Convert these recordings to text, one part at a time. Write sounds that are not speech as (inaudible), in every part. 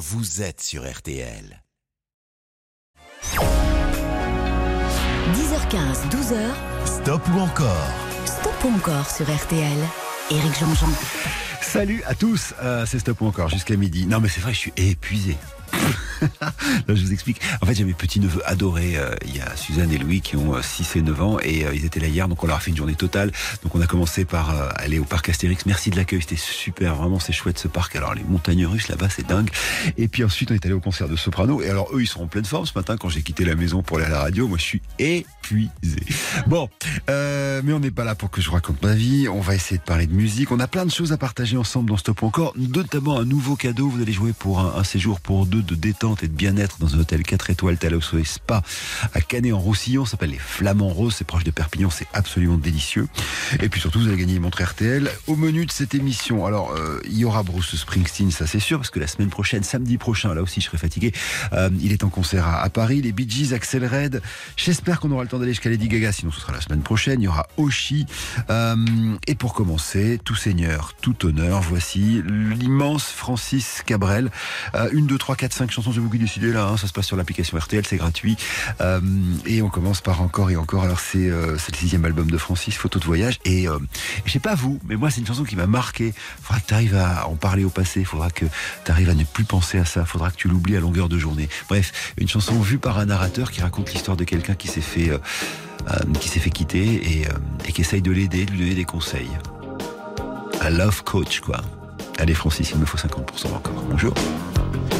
vous êtes sur RTL. 10h15, 12h. Stop ou encore? Stop ou encore sur RTL. Éric Jean-Jean. Salut à tous, euh, c'est Stop ou encore jusqu'à midi. Non mais c'est vrai, je suis épuisé. (laughs) je vous explique. En fait, j'ai mes petits-neveux adorés. Euh, il y a Suzanne et Louis qui ont 6 euh, et 9 ans et euh, ils étaient là hier, donc on leur a fait une journée totale. Donc on a commencé par aller au parc Astérix. Merci de l'accueil, c'était super. Vraiment, c'est chouette ce parc. Alors les montagnes russes là-bas, c'est dingue. Et puis ensuite, on est allé au concert de Soprano. Et alors eux, ils sont en pleine forme ce matin. Quand j'ai quitté la maison pour aller à la radio, moi, je suis épuisé. Bon, mais on n'est pas là pour que je raconte ma vie. On va essayer de parler de musique. On a plein de choses à partager ensemble dans Stop encore. Notamment un nouveau cadeau. Vous allez jouer pour un, un séjour pour deux de détente et de bien-être dans un hôtel 4 étoiles Talos et Spa à Canet-en-Roussillon. Ça s'appelle les Flamands Roses. C'est proche de Perpignan. C'est absolument délicieux. Et puis surtout, vous allez gagner une montre RTL. Au menu de cette émission, alors, euh, il y aura Bruce Springsteen, ça c'est sûr, parce que la semaine prochaine, samedi prochain, là aussi, je serai fatigué. Euh, il est en concert à, Paris. Les Bee Gees, Axel Red. J'espère qu'on aura le temps d'aller jusqu'à Lady Gaga, sinon ce sera la semaine prochaine. Il y aura Oshi. Euh, et pour commencer, tout seigneur, tout honneur, voici l'immense Francis Cabrel. une, deux, trois, quatre, cinq chansons, je vous décider là. Hein. ça se passe sur l'application RTL, c'est gratuit. Euh, et on commence par encore et encore. Alors c'est euh, le sixième album de Francis, Photo de voyage. Et euh, je sais pas vous, mais moi c'est une chanson qui m'a marqué. Faudra que tu arrives à en parler au passé. Faudra que tu arrives à ne plus penser à ça. Faudra que tu l'oublies à longueur de journée. Bref, une chanson vue par un narrateur qui raconte l'histoire de quelqu'un qui s'est fait qui s'est fait quitter et, et qui essaye de l'aider, de lui donner des conseils. Un love coach quoi. Allez Francis, il me faut 50% encore. Bonjour.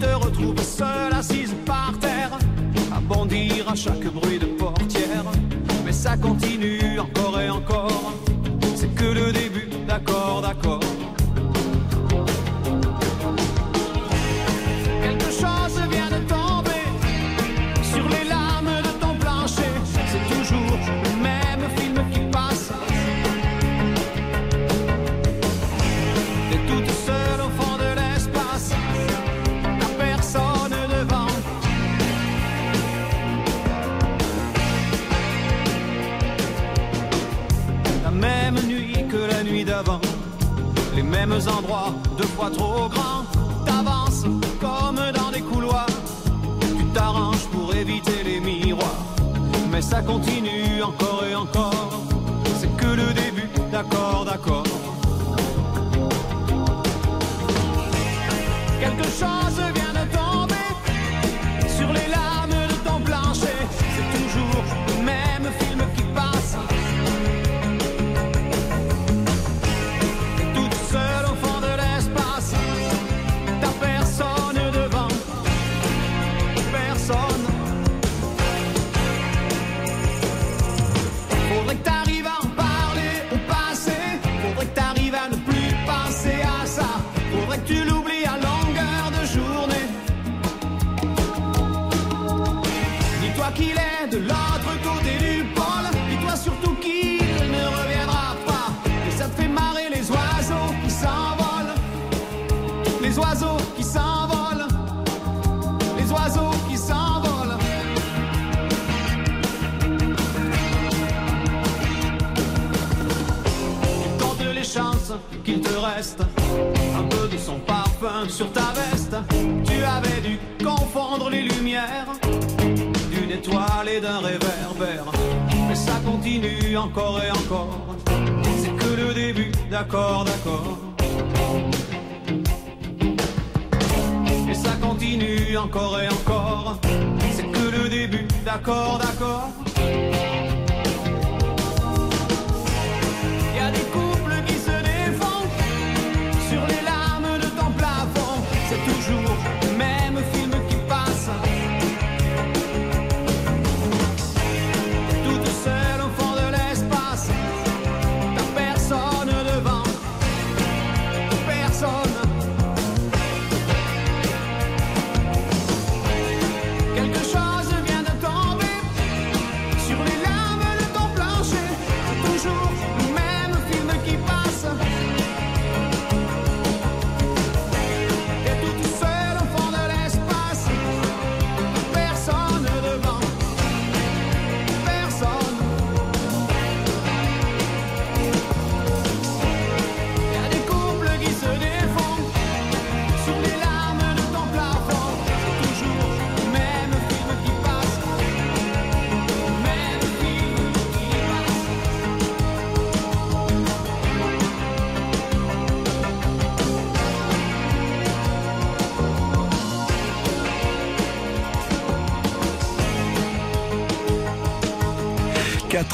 te retrouves seule assise par terre, à bondir à chaque bruit de portière. Mais ça continue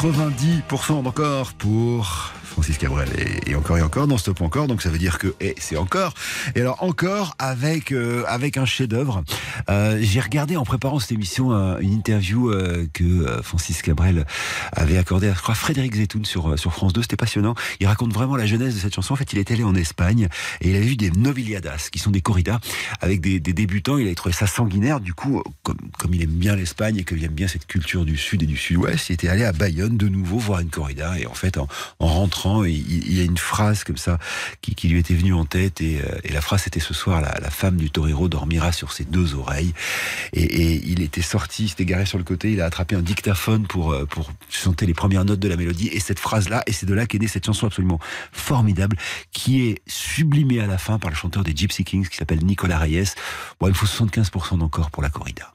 90% d'encore pour Et, encore et encore dans Stop Encore. Donc ça veut dire que et c'est encore. Et alors encore avec euh, avec un chef-d'œuvre. Euh, J'ai regardé en préparant cette émission euh, une interview que Francis Cabrel avait accordée à je crois, Frédéric Zetoun sur sur France 2. C'était passionnant. Il raconte vraiment la jeunesse de cette chanson. En fait, il est allé en Espagne et il avait vu des nobiliadas qui sont des corridas avec des, débutants. Il avait trouvé ça sanguinaire. Du coup, comme comme il aime bien l'Espagne et qu'il aime bien cette culture du sud et du sud-ouest, il était allé à Bayonne de nouveau voir une corrida et en fait en, en rentrant il, y a une phrase comme ça qui, lui était venue en tête et, euh, la phrase c'était ce soir la, femme du torero dormira sur ses deux oreilles et, il était sorti, il s'était garé sur le côté, il a attrapé un dictaphone pour euh, pour chanter les premières notes de la mélodie et cette phrase là et c'est de là qu'est née cette chanson absolument formidable qui est sublimée à la fin par le chanteur des Gypsy Kings qui s'appelle Nicolas Reyes. Bon, il faut 75% d'encore pour la corrida.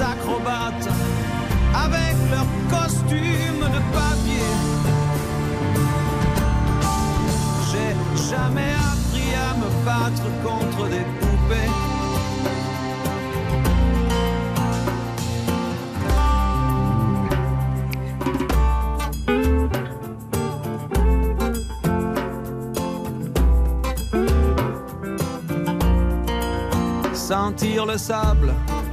acrobates avec leurs costumes de papier. J'ai jamais appris à me battre contre des poupées. Sentir le sable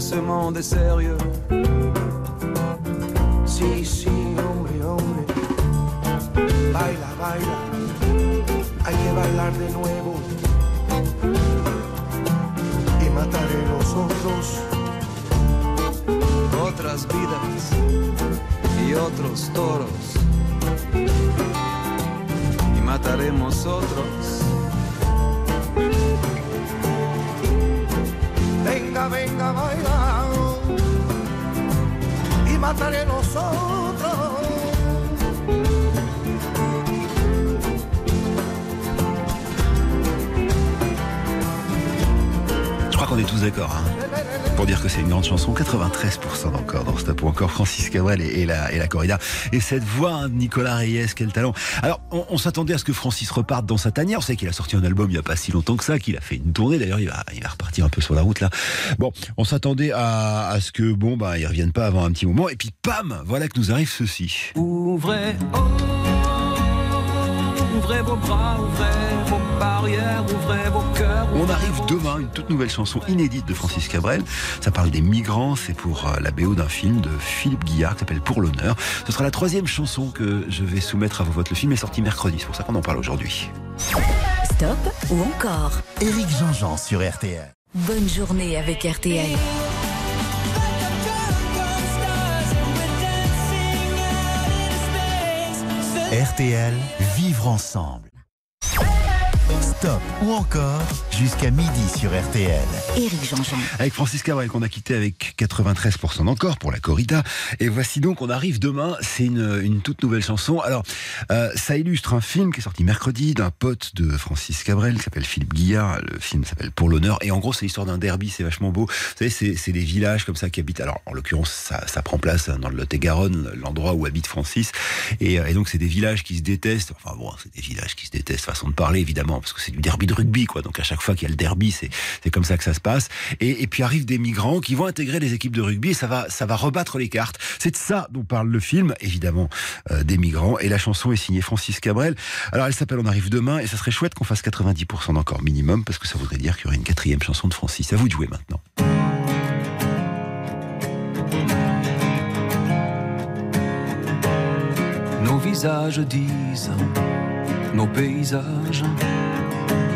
Que ce monde est sérieux Si, si, hombre, hombre. Baila, baila. Hay que bailar de nuevo. Y mataré los otros. Otras vidas y otros toros. Y mataremos otros. Mataré los otros. est tous d'accord. Hein. Pour dire que c'est une grande chanson, 93% encore dans Stop ou encore Francis Cabrel et, la, et la corrida. Et cette voix hein, de Nicolas Reyes, quel talent. Alors, on, s'attendait à ce que Francis reparte dans sa tanière. On sait qu'il a sorti un album il n'y a pas si longtemps que ça, qu'il a fait une tournée. D'ailleurs, il va, repartir un peu sur la route là. Bon, on s'attendait à, ce que, bon, bah, il revienne pas avant un petit moment. Et puis, pam, voilà que nous arrive ceci. Ouvrez vos bras, ouvrez vos barrières, ouvrez vos cœurs. On arrive demain, une toute nouvelle chanson inédite de Francis Cabrel. Ça parle des migrants, c'est pour euh, la BO d'un film de Philippe Guillard qui s'appelle Pour l'honneur. Ce sera la troisième chanson que je vais soumettre à vos votes. Le film est sorti mercredi, c'est pour ça qu'on en parle aujourd'hui. Stop ou encore Éric Jean-Jean sur RTL. Bonne journée avec RTL. RTL, vivre ensemble. Stop ou encore jusqu'à midi sur RTL. Éric Jean-Jean. Avec Francis Cabrel qu'on a quitté avec 93% d'encore pour la corrida. Et voici donc, on arrive demain. C'est une, une, toute nouvelle chanson. Alors, euh, ça illustre un film qui est sorti mercredi d'un pote de Francis Cabrel qui s'appelle Philippe Guillard. Le film s'appelle Pour l'honneur. Et en gros, c'est l'histoire d'un derby. C'est vachement beau. Vous savez, c'est des villages comme ça qui habitent. Alors, en l'occurrence, ça, ça, prend place dans le Lot-et-Garonne, l'endroit où habite Francis. Et, et donc, c'est des villages qui se détestent. Enfin bon, c'est des villages qui se détestent, façon de parler évidemment, parce que c'est du derby de rugby, quoi. Donc à chaque fois qu'il y a le derby, c'est comme ça que ça se passe. Et, et, puis arrivent des migrants qui vont intégrer les équipes de rugby et ça va ça va rebattre les cartes. C'est de ça dont parle le film, évidemment, euh, des migrants. Et la chanson est signée Francis Cabrel. Alors elle s'appelle On arrive demain et ça serait chouette qu'on fasse 90% d'encore minimum parce que ça voudrait dire qu'il y aurait une quatrième chanson de Francis. À vous de jouer maintenant. Nos visages disent, nos paysages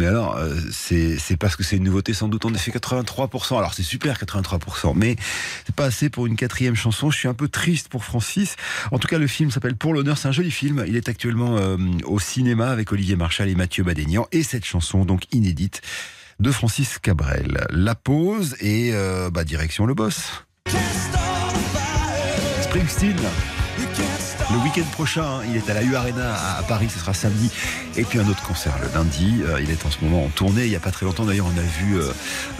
Mais alors euh, c'est parce que c'est une nouveauté sans doute. On a fait 83%. Alors c'est super 83%, mais c'est pas assez pour une quatrième chanson. Je suis un peu triste pour Francis. En tout cas, le film s'appelle Pour l'honneur. C'est un joli film. Il est actuellement euh, au cinéma avec Olivier Marchal et Mathieu Badénian. Et cette chanson, donc inédite, de Francis Cabrel. La pause et euh, bah, direction le boss. Springsteen. Le week-end prochain, il est à la U Arena à Paris, ce sera samedi. Et puis un autre concert le lundi. Euh, il est en ce moment en tournée. Il n'y a pas très longtemps d'ailleurs, on a vu euh,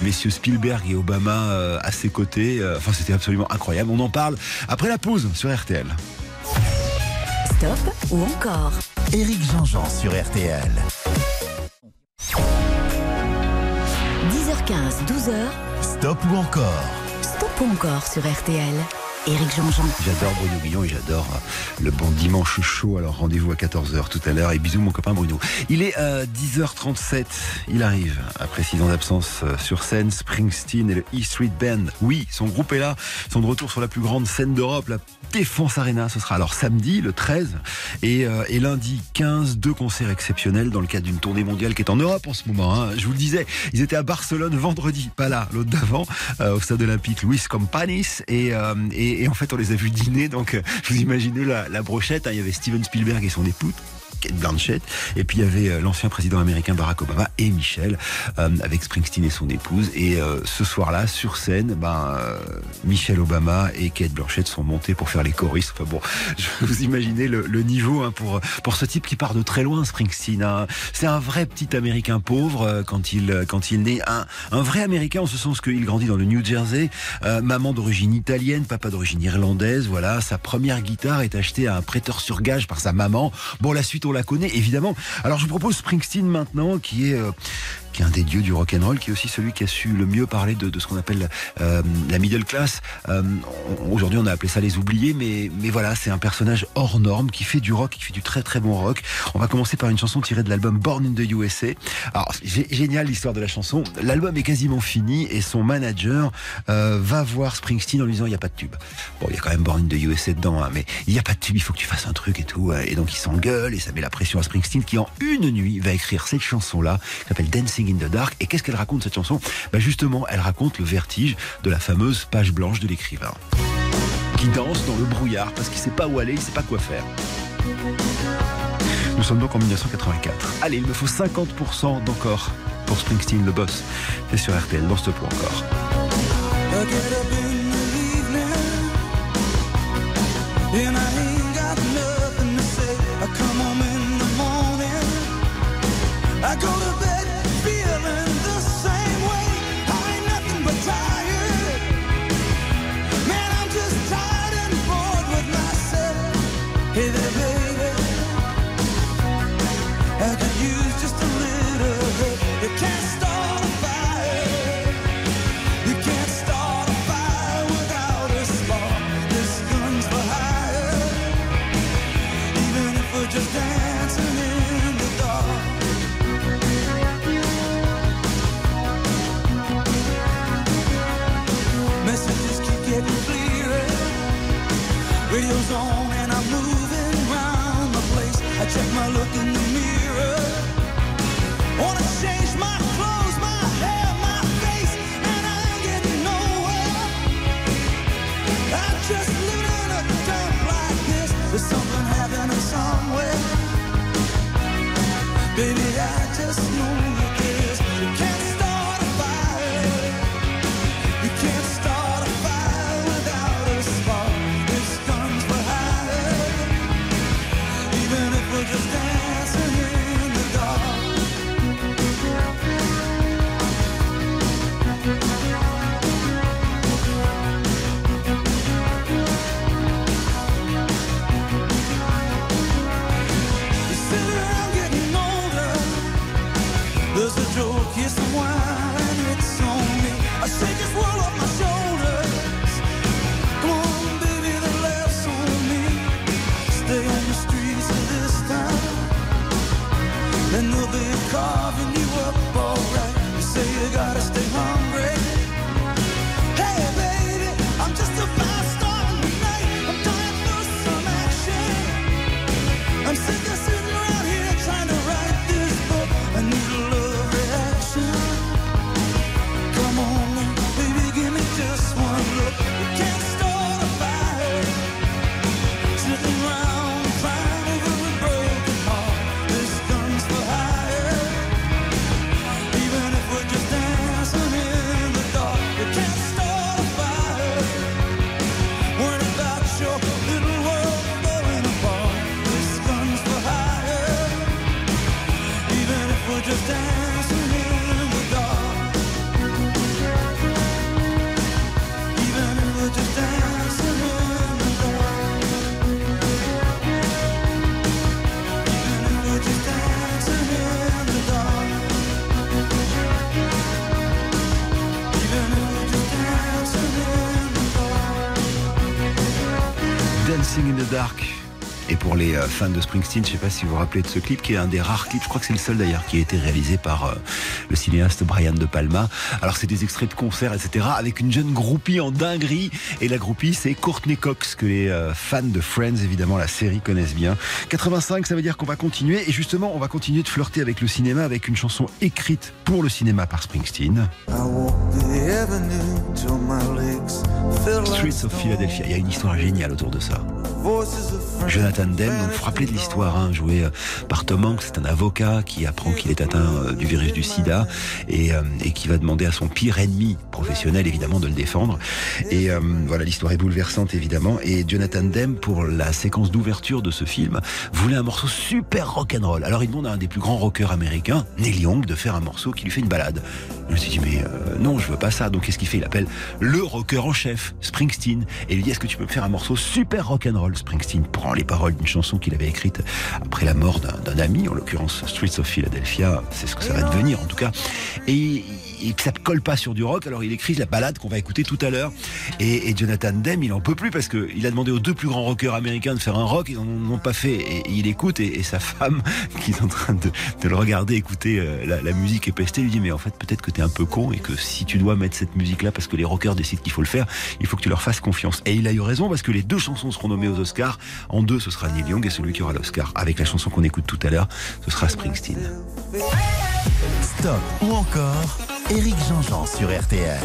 messieurs Spielberg et Obama euh, à ses côtés. Enfin, c'était absolument incroyable. On en parle après la pause sur RTL. Stop ou encore? Éric Jean-Jean sur RTL. 10h15, 12h. Stop ou encore? Stop ou encore sur RTL. Éric Jean-Jean. J'adore Bruno Guillon et j'adore euh, le bon dimanche chaud. Alors rendez-vous à 14h tout à l'heure et bisous mon copain Bruno. Il est euh, 10h37, il arrive après 6 ans d'absence euh, sur scène. Springsteen et le E Street Band. Oui, son groupe est là, sont de retour sur la plus grande scène d'Europe, la Défense Arena. Ce sera alors samedi le 13 et, et lundi 15, deux concerts exceptionnels dans le cadre d'une tournée mondiale qui est en Europe en ce moment. hein. Je vous le disais, ils étaient à Barcelone vendredi, pas là, l'autre d'avant, au stade olympique Luis Campanis et, euh, et, et en fait on les a vus dîner. Donc euh, vous imaginez la, brochette. hein. Il y avait Steven Spielberg et son épouse. Kate Blanchett, et puis il y avait euh, l'ancien président américain Barack Obama et Michel, euh, avec Springsteen et son épouse. Et euh, ce soir-là, sur scène, ben, Michel Obama et Kate Blanchett sont montés pour faire les choristes. Enfin bon, (laughs) vous imaginez le, niveau hein, pour, pour ce type qui part de très loin, Springsteen. hein. C'est un vrai petit américain pauvre quand il, quand il naît. Un, un vrai américain en ce sens qu'il grandit dans le New Jersey, maman d'origine italienne, papa d'origine irlandaise. Voilà, sa première guitare est achetée à un prêteur sur gage par sa maman. Bon, la suite, on la connaît évidemment. Alors, je vous propose Springsteen maintenant, qui est euh, qui est un des dieux du rock and roll, qui est aussi celui qui a su le mieux parler de, ce qu'on appelle euh, la middle class. Euh, Aujourd'hui, on a appelé ça les oubliés, mais mais voilà, c'est un personnage hors norme qui fait du rock, qui fait du très très bon rock. On va commencer par une chanson tirée de l'album Born in the USA. Alors, génial l'histoire de la chanson. L'album est quasiment fini et son manager euh, va voir Springsteen en lui disant il y a pas de tube. Bon, il y a quand même Born in the USA dedans, hein, mais il y a pas de tube, il faut que tu fasses un truc et tout. Et donc il s'engueule et ça met la pression à Springsteen qui en une nuit va écrire cette chanson-là qui s'appelle Dancing in the Dark. Et qu'est-ce qu'elle raconte cette chanson? Bah Justement, elle raconte le vertige de la fameuse page blanche de l'écrivain qui danse dans le brouillard parce qu'il sait pas où aller, il sait pas quoi faire. Nous sommes donc en 1984. Allez, il me faut 50% d'encore pour Springsteen, le boss. C'est sur RTL, dans ce point encore. On and I'm moving around the place. I check my look in the gotta stay Je ne sais pas si vous vous rappelez de ce clip, qui est un des rares clips, je crois que c'est le seul d'ailleurs, qui a été réalisé par euh, le cinéaste Brian De Palma. Alors c'est des extraits de concerts, etc., avec une jeune groupie en dinguerie. Et la groupie, c'est Courtney Cox, que les euh, fans de Friends, évidemment, la série connaissent bien. 85, ça veut dire qu'on va continuer. Et justement, on va continuer de flirter avec le cinéma, avec une chanson écrite pour le cinéma par Springsteen. I walk the avenue till my legs feel like Streets of Philadelphia. Il y a une histoire géniale autour de ça. Jonathan Demme, donc vous rappelez de l'histoire, hein, joué euh, par Tom Hanks, c'est un avocat qui apprend qu'il est atteint euh, du virus du sida et, euh, et qui va demander à son pire ennemi professionnel évidemment de le défendre. Et euh, voilà, l'histoire est bouleversante évidemment. Et Jonathan Demme, pour la séquence d'ouverture de ce film, voulait un morceau super rock'n'roll. Alors il demande à un des plus grands rockers américains, Neil Young, de faire un morceau qui lui fait une balade. Je me suis dit, mais euh, non, je veux pas ça. Donc qu'est-ce qu'il fait? Il appelle le rocker en chef, Springsteen, et il lui dit, est-ce que tu peux me faire un morceau super rock'n'roll? Springsteen prend les paroles d'une chanson qu'il avait écrite après la mort d'un ami, en l'occurrence Streets of Philadelphia, c'est ce que ça va devenir en tout cas. Et, et ça ne colle pas sur du rock, alors il écrit la balade qu'on va écouter tout à l'heure. Et, et Jonathan Demme, il en peut plus parce qu'il a demandé aux deux plus grands rockers américains de faire un rock, ils n'en ont pas fait. Et, il écoute, et, et sa femme, (laughs) qui est en train de, de le regarder écouter euh, la, la musique et pester, lui dit Mais en fait, peut-être que t'es un peu con et que si tu dois mettre cette musique-là parce que les rockers décident qu'il faut le faire, il faut que tu leur fasses confiance. Et il a eu raison parce que les deux chansons seront nommées aux Oscars. En deux, ce sera Neil Young et celui qui aura l'Oscar. Avec la chanson qu'on écoute tout à l'heure, ce sera Springsteen. Stop ou encore Eric Jean-Jean sur RTL.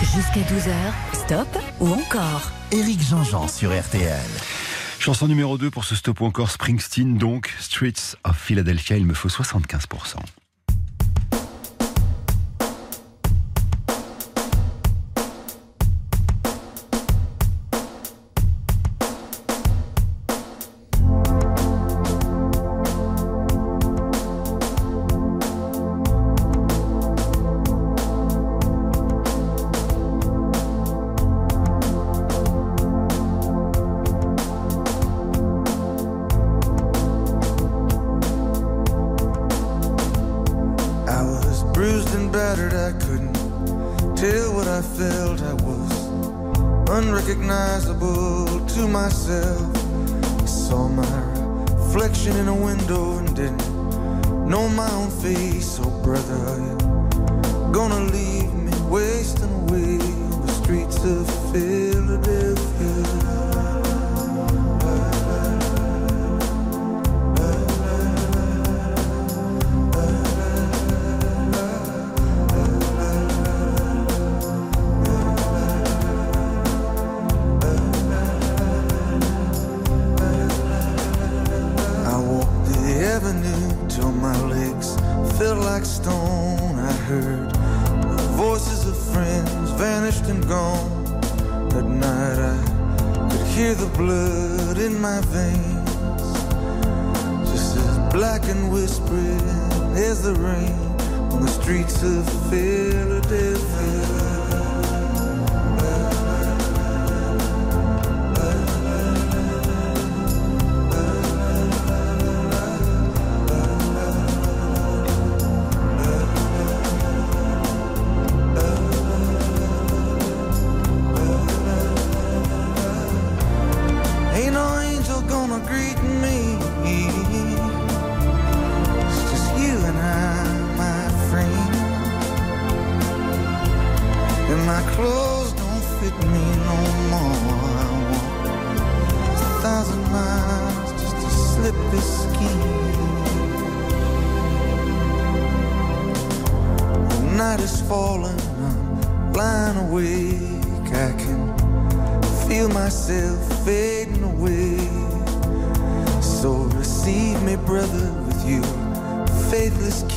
Jusqu'à 12h, stop ou encore Eric Jean-Jean sur RTL. Chanson numéro 2 pour ce stop ou encore Springsteen, donc Streets of Philadelphia, il me faut 75%. Greet me.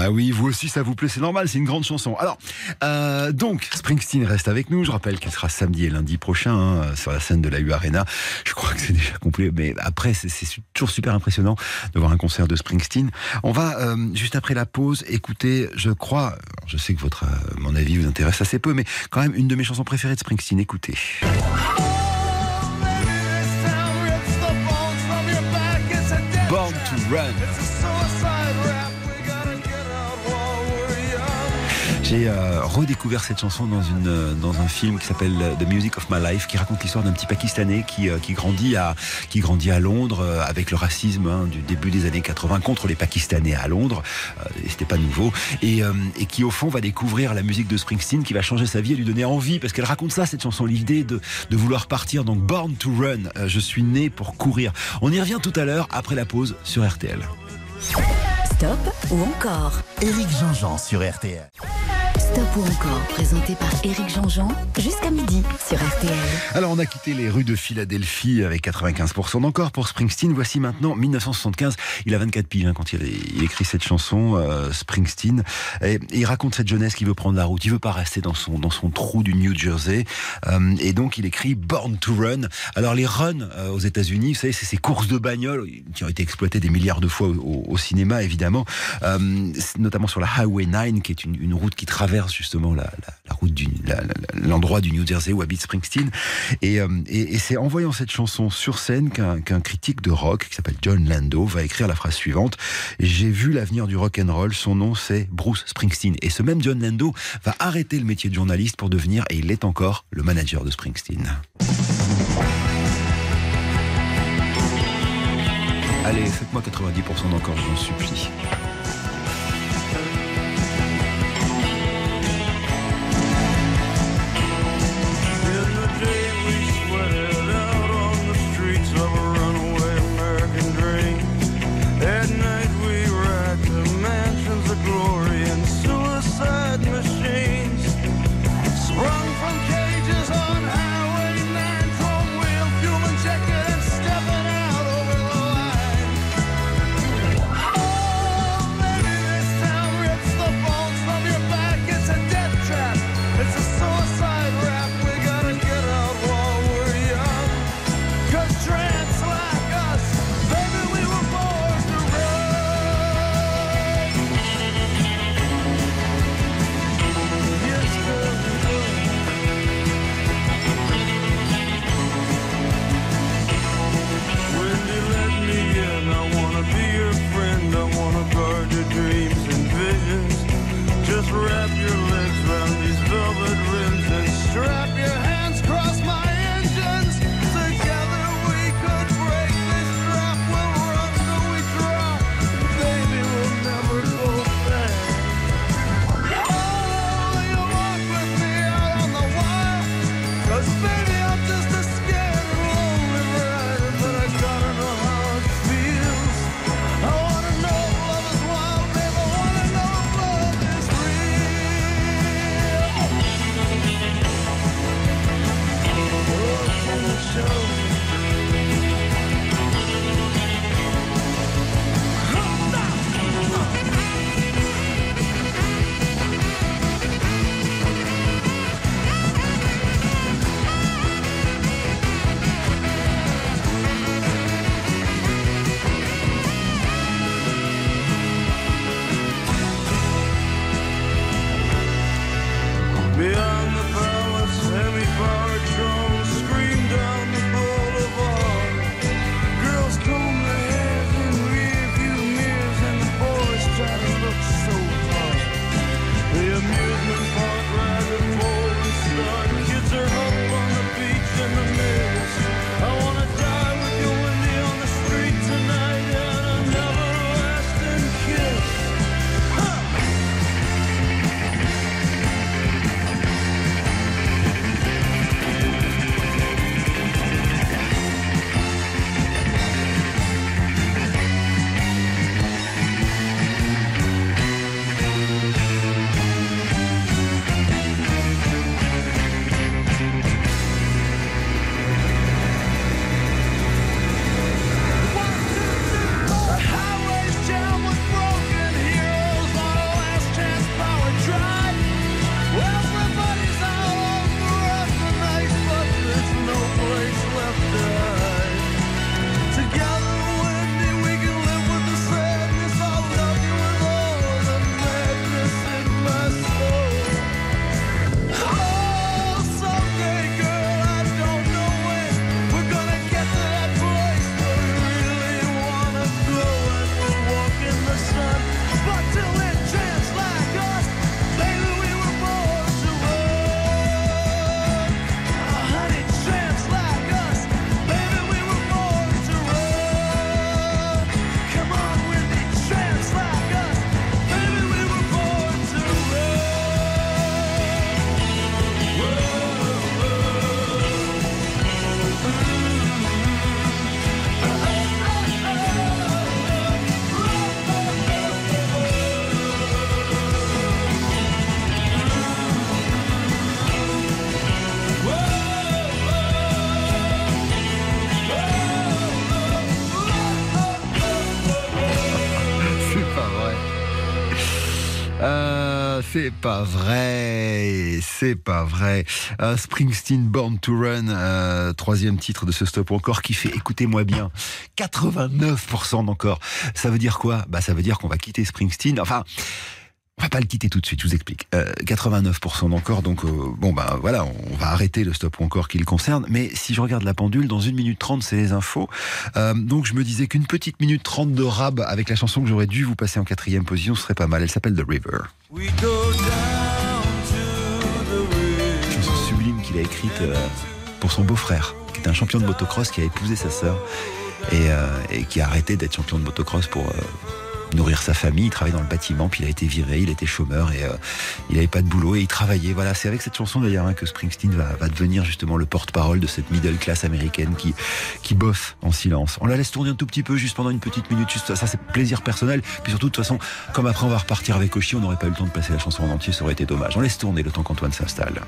Bah oui, vous aussi, ça vous plaît, c'est normal, c'est une grande chanson. Alors, euh, donc, Springsteen reste avec nous. Je rappelle qu'il sera samedi et lundi prochain hein, sur la scène de la U Arena. Je crois que c'est déjà complet, mais après, c'est toujours super impressionnant de voir un concert de Springsteen. On va, euh, juste après la pause, écouter, je crois, je sais que votre, euh, mon avis vous intéresse assez peu, mais quand même une de mes chansons préférées de Springsteen. Écoutez. Born to Run. J'ai euh, redécouvert cette chanson dans, une, euh, dans un film qui s'appelle euh, The Music of My Life, qui raconte l'histoire d'un petit Pakistanais qui, qui, grandit à, qui grandit à Londres avec le racisme hein, du début des années 80 contre les Pakistanais à Londres. et c'était pas nouveau. Et, et, qui au fond va découvrir la musique de Springsteen qui va changer sa vie et lui donner envie parce qu'elle raconte ça, cette chanson, l'idée de, de vouloir partir. Donc Born to Run, je suis né pour courir. On y revient tout à l'heure après la pause sur RTL. Stop ou encore Éric Jean-Jean sur RTL. Stop ou encore, présenté par Éric Jean-Jean, jusqu'à midi sur RTL. Alors, on a quitté les rues de Philadelphie avec 95% d'encore pour Springsteen. Voici maintenant 1975. Il a 24 piges hein, quand il, écrit cette chanson, euh, Springsteen. Et, il raconte cette jeunesse qui veut prendre la route. Il veut pas rester dans son, dans son trou du New Jersey. Euh, et donc, il écrit Born to Run. Alors, les runs euh, aux États-Unis, vous savez, c'est ces courses de bagnoles qui ont été exploitées des milliards de fois au, cinéma, évidemment. notamment sur la Highway 9, qui est une route qui traverse justement la, route du l'endroit du New Jersey où habite Springsteen. Et, euh, c'est en voyant cette chanson sur scène qu'un critique de rock qui s'appelle John Lando va écrire la phrase suivante J'ai vu l'avenir du rock and roll. Son nom c'est Bruce Springsteen. Et ce même John Lando va arrêter le métier de journaliste pour devenir, et il l'est encore, le manager de Springsteen. Allez, faites-moi 90% d'encore, je vous en supplie. C'est pas vrai, c'est pas vrai. Euh, Springsteen Born to Run, euh, troisième titre de ce stop encore qui fait, écoutez-moi bien, 89% d'encore. Ça veut dire quoi? Bah ça veut dire qu'on va quitter Springsteen. Enfin. On va pas le quitter tout de suite, je vous explique. Euh, 89% d'encore, donc euh, bon bah voilà, on va arrêter le stop encore qui le concerne. Mais si je regarde la pendule, dans 1 minute 30, c'est les infos. Euh, donc je me disais qu'une petite minute 30 de rab avec la chanson que j'aurais dû vous passer en quatrième position, serait pas mal. Elle s'appelle The River. Qu'il a écrite euh, pour son beau-frère, qui est un champion de motocross qui a épousé sa sœur et, euh, qui a arrêté d'être champion de motocross pour euh, nourrir sa famille. Il travaillait dans le bâtiment, puis il a été viré, il était chômeur et il n'avait pas de boulot et il travaillait. Voilà, c'est avec cette chanson d'ailleurs hein, que Springsteen va, devenir justement le porte-parole de cette middle class américaine qui, qui en silence. On la laisse tourner un tout petit peu, juste pendant une petite minute, juste ça, c'est plaisir personnel. Puis surtout, de toute façon, comme après on va repartir avec Oshi, on n'aurait pas eu le temps de passer la chanson en entier, ça aurait été dommage. On laisse tourner le temps qu'Antoine s'installe.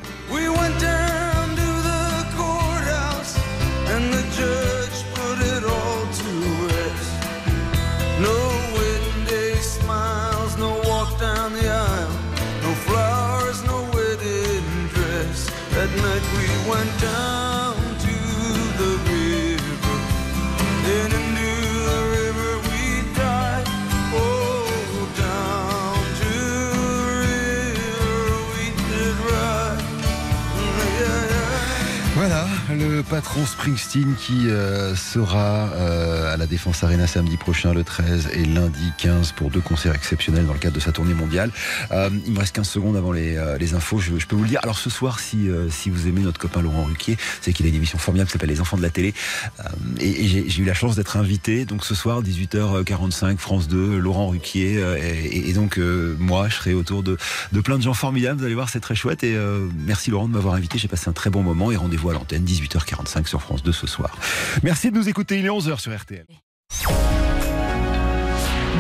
Le patron Springsteen qui euh, sera euh, à la Défense Arena samedi prochain, le 13 et lundi 15 pour deux concerts exceptionnels dans le cadre de sa tournée mondiale. Euh, il me reste 15 secondes avant les, euh, les infos, je, je peux vous le dire. Alors ce soir, si, euh, si vous aimez notre copain Laurent Ruquier, c'est qu'il a une émission formidable qui s'appelle Les Enfants de la télé. Euh, et et j'ai eu la chance d'être invité. Donc ce soir, 18h45, France 2, Laurent Ruquier. et, et donc moi, je serai autour de, de plein de gens formidables. Vous allez voir, c'est très chouette. Et merci Laurent de m'avoir invité. J'ai passé un très bon moment. Et rendez-vous à l'antenne, 18h45 sur France 2 ce soir. Merci de nous écouter. Il est 11h sur RTL.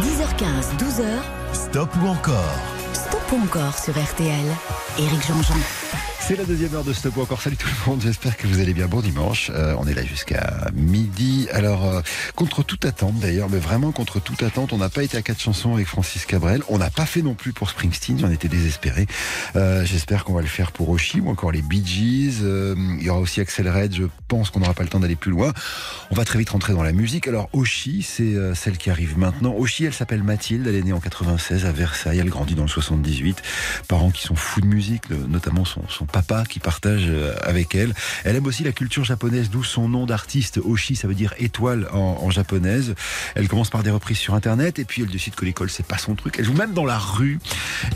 10h15, 12h, Stop ou encore? Stop ou encore sur RTL. Éric Jean-Jean. La deuxième heure de Stop encore. Salut tout le monde, j'espère que vous allez bien. Bon dimanche, Euh, on est là jusqu'à midi. Alors, euh, contre toute attente d'ailleurs, mais vraiment contre toute attente, on n'a pas été à quatre chansons avec Francis Cabrel. On n'a pas fait non plus pour Springsteen, j'en étais désespéré. Euh, j'espère qu'on va le faire pour Oshi ou encore les Bee Gees. Il y aura aussi Axel Red, je pense qu'on n'aura pas le temps d'aller plus loin. On va très vite rentrer dans la musique. Alors, Oshi, c'est celle qui arrive maintenant. Oshi, elle s'appelle Mathilde, elle est née en 96 à Versailles, elle grandit dans le 78. Parents qui sont fous de musique, notamment son, son papa qui partage euh, avec elle. Elle aime aussi la culture japonaise, d'où son nom d'artiste. Oshi, ça veut dire étoile en, en japonaise. Elle commence par des reprises sur Internet et puis elle décide que l'école, c'est pas son truc. Elle joue même dans la rue.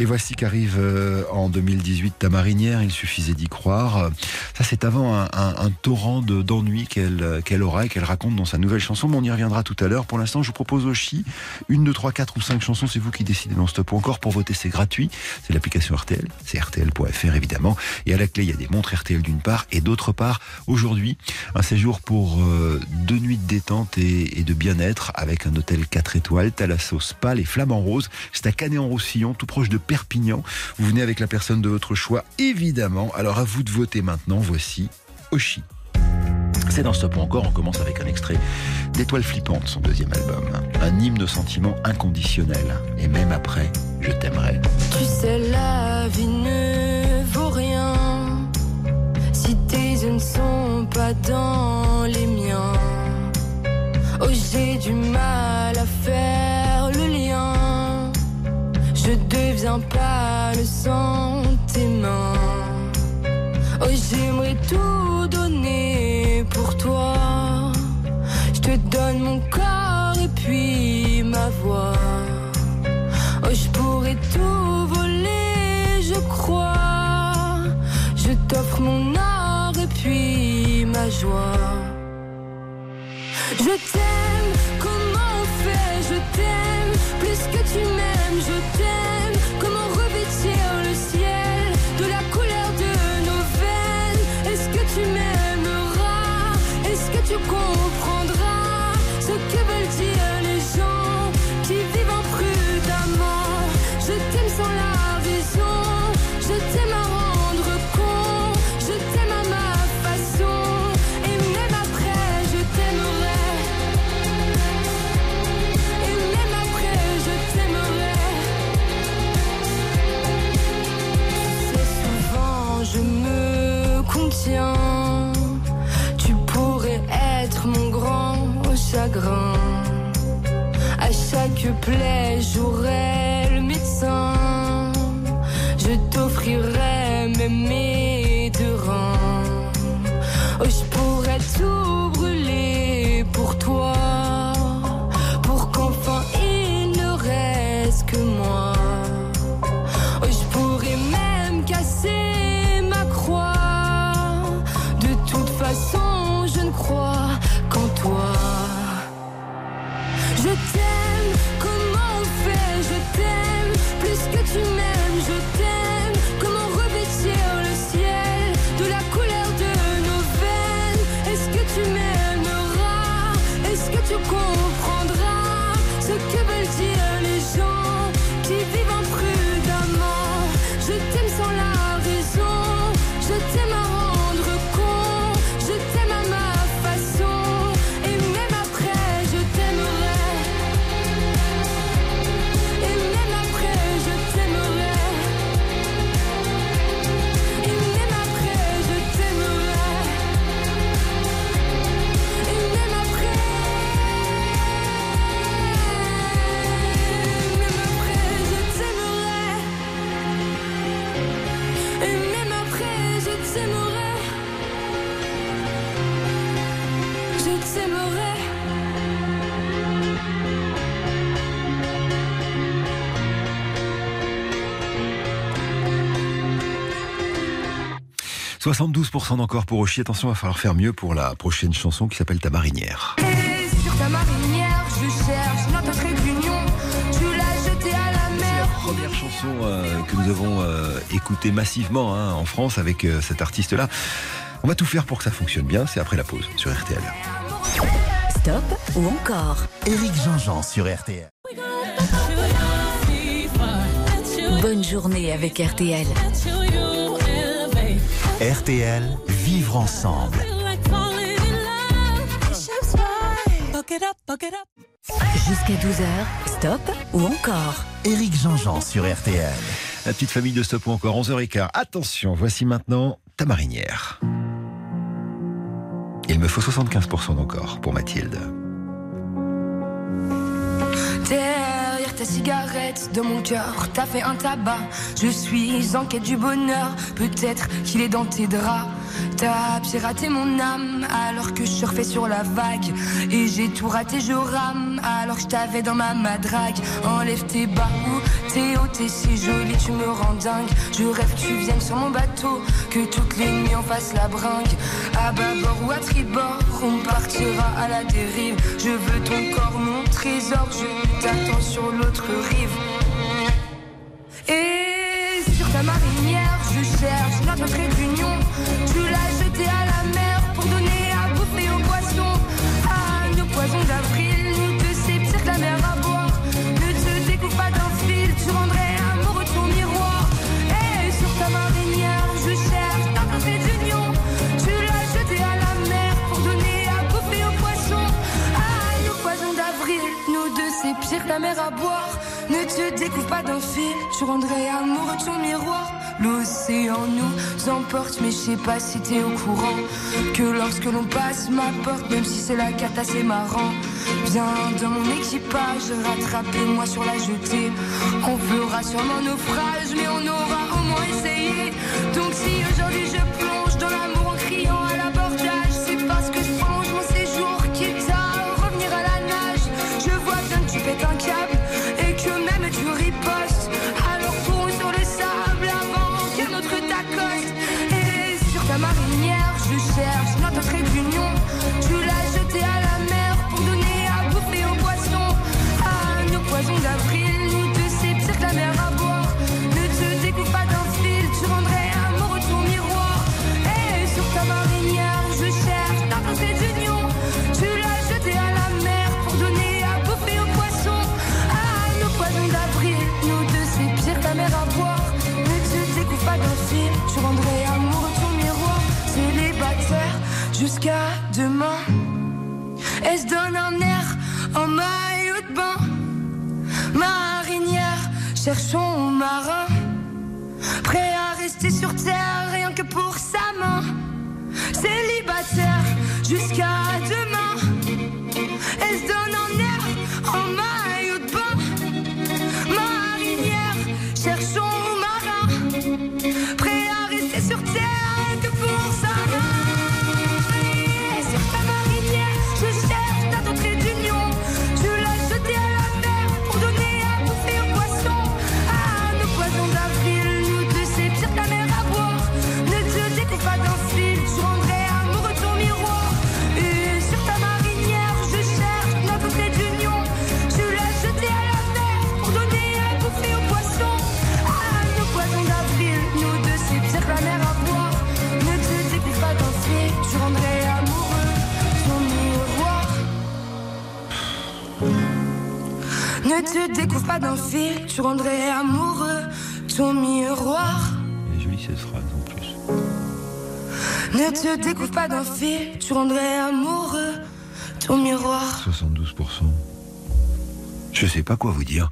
Et voici qu'arrive euh, en 2018 Ta marinière, il suffisait d'y croire. Ça, c'est avant un, torrent de- d'ennui qu'elle euh, qu'elle aura et qu'elle raconte dans sa nouvelle chanson. Mais on y reviendra tout à l'heure. Pour l'instant, je vous propose Oshi. Une, deux, trois, quatre ou cinq chansons. C'est vous qui décidez dans Stop ou encore. Pour voter, c'est gratuit. C'est l'application RTL. C'est RTL.fr, évidemment. Et à la clé, il y a des montres RTL d'une part. Et d'autre part, aujourd'hui, un séjour pour euh, deux nuits de détente et, de bien-être avec un hôtel 4 étoiles, Thalasso Spa, les Flamants Roses. C'est à Canet-en-Roussillon, tout proche de Perpignan. Vous venez avec la personne de votre choix, évidemment. Alors à vous de voter maintenant. Voici Oshi. C'est dans Stop ou encore, on commence avec un extrait d'Étoile flippante, son deuxième album. Un hymne de sentiment inconditionnel. Et même après, je t'aimerai. Tu sais, la vie dans les miens. Oh, j'ai du mal à faire le lien. Je deviens pas le sentiment. Oh, j'aimerais tout donner pour toi. Je te donne mon corps et puis ma voix. Oh, je pourrais tout voler, je crois. Je t'offre mon art et puis Je t'aime, chaque 72% d'encore pour Oshi. Attention, il va falloir faire mieux pour la prochaine chanson qui s'appelle Ta marinière. Et sur ta marinière, je cherche notre trait d'union. Tu l'as jeté à la mer. Première chanson euh, que nous avons euh, écoutée massivement hein, en France avec euh, cet artiste-là. On va tout faire pour que ça fonctionne bien. C'est après la pause sur RTL. Stop ou encore Éric Jean-Jean sur RTL. Bonne journée avec RTL. RTL, vivre ensemble. Jusqu'à 12h, stop ou encore Éric Jean-Jean sur RTL. La petite famille de Stop ou encore 11h15. Attention, voici maintenant ta marinière. Il me faut 75% d'encore pour Mathilde. Ta cigarette, de mon cœur, t'as fait un tabac. Je suis en quête du bonheur, peut-être qu'il est dans tes draps. T'as piraté mon âme alors que je surfais sur la vague. Et j'ai tout raté, je rame alors que je t'avais dans ma madrague. Enlève tes bas tes hauts, t'es si jolie, tu me rends dingue. Je rêve que tu viennes sur mon bateau, que toutes les nuits on fasse la bringue. À bâbord ou à tribord, on partira à la dérive. Je veux ton corps, mon trésor, je t'attends sur Et sur ta marinière, je cherche notre trait d'union. À boire. Ne te découvre pas d'un fil, tu rendrais amoureux ton miroir. L'océan nous emporte, mais je sais pas si t'es au courant que lorsque l'on passe ma porte, même si c'est la cata, c'est marrant. Viens dans mon équipage, rattrapez-moi sur la jetée. On fera sûrement naufrage, mais on aura rien que pour sa main. Célibataire jusqu'à demain. Pas d'un fil, tu rendrais amoureux ton miroir. Elle est jolie cette phrase en plus. Ne te découvre pas d'un fil, tu rendrais amoureux ton miroir. 72%. Je sais pas quoi vous dire.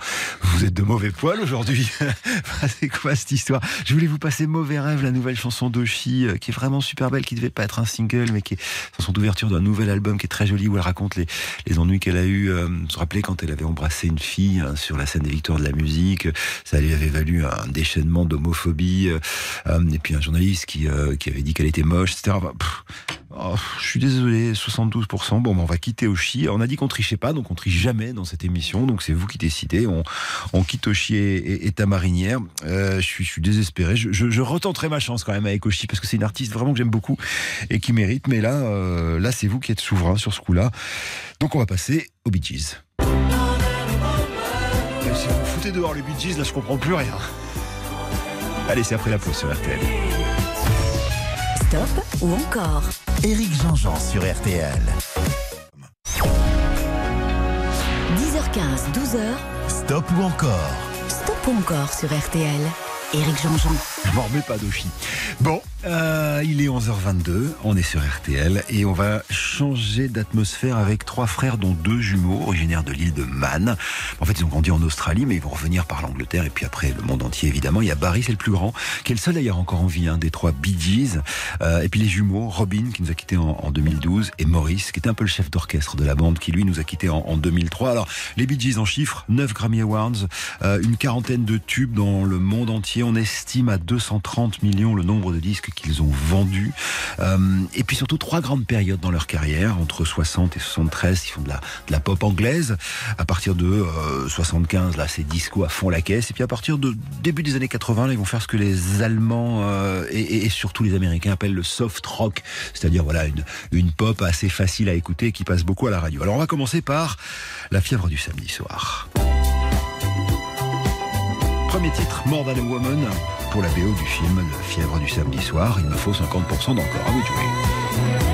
Vous êtes de mauvais poil aujourd'hui. (laughs) c'est quoi cette histoire? Je voulais vous passer Mauvais Rêve, la nouvelle chanson d'Oshi, euh, qui est vraiment super belle, qui devait pas être un single, mais qui est chanson d'ouverture d'un nouvel album qui est très joli, où elle raconte les, ennuis qu'elle a eu. Euh, vous vous quand elle avait embrassé une fille hein, sur la scène des victoires de la musique, ça lui avait valu un déchaînement d'homophobie, euh, euh, et puis un journaliste qui, qui avait dit qu'elle était moche, etc. oh, je suis désolé, 72%. Bon, ben, on va quitter Oshi. On a dit qu'on trichait pas, donc on triche jamais dans cette émission. Donc c'est vous qui décidez. On, on quitte Oshi et, et- et ta marinière. Euh, je, suis, je suis désespéré. Je, je, je retenterai ma chance quand même avec Oshi parce que c'est une artiste vraiment que j'aime beaucoup et qui mérite. Mais là, euh, là, c'est vous qui êtes souverain sur ce coup-là. Donc on va passer aux Bee Gees. Mais Si vous foutez dehors les Bee Gees, là, je comprends plus rien. Allez, c'est après la pause sur RTL. Stop ou encore Éric Jean-Jean sur RTL. 10h15, 12h, Stop ou encore? Stop ou encore sur RTL. Éric Jean-Jean. Je m'en remets pas d'Oshi. Bon, euh, il est 11h22, on est sur RTL et on va changer d'atmosphère avec trois frères dont deux jumeaux originaires de l'île de Man. En fait, ils ont grandi en Australie mais ils vont revenir par l'Angleterre et puis après le monde entier évidemment. Il y a Barry, c'est le plus grand, qui est le seul d'ailleurs encore en vie, un des trois Bee Gees. Euh, et puis les jumeaux, Robin qui nous a quittés en, en 2012 et Maurice qui était un peu le chef d'orchestre de la bande qui lui nous a quittés en, en 2003. Alors les Bee Gees en chiffres, 9 Grammy Awards, euh, une quarantaine de tubes dans le monde entier. On estime à 230 millions le nombre de disques qu'ils ont vendus. Euh, et puis surtout trois grandes périodes dans leur carrière, entre 60 et 73, ils font de la, pop anglaise. À partir de euh, 75, là, c'est disco à fond la caisse. Et puis à partir de début des années 80, là, ils vont faire ce que les Allemands euh, et, surtout les Américains appellent le soft rock, c'est-à-dire voilà une pop assez facile à écouter qui passe beaucoup à la radio. Alors on va commencer par La fièvre du samedi soir. Premier titre, More a Woman, pour la BO du film La fièvre du samedi soir. Il me faut 50% d'encore. À vous jouer.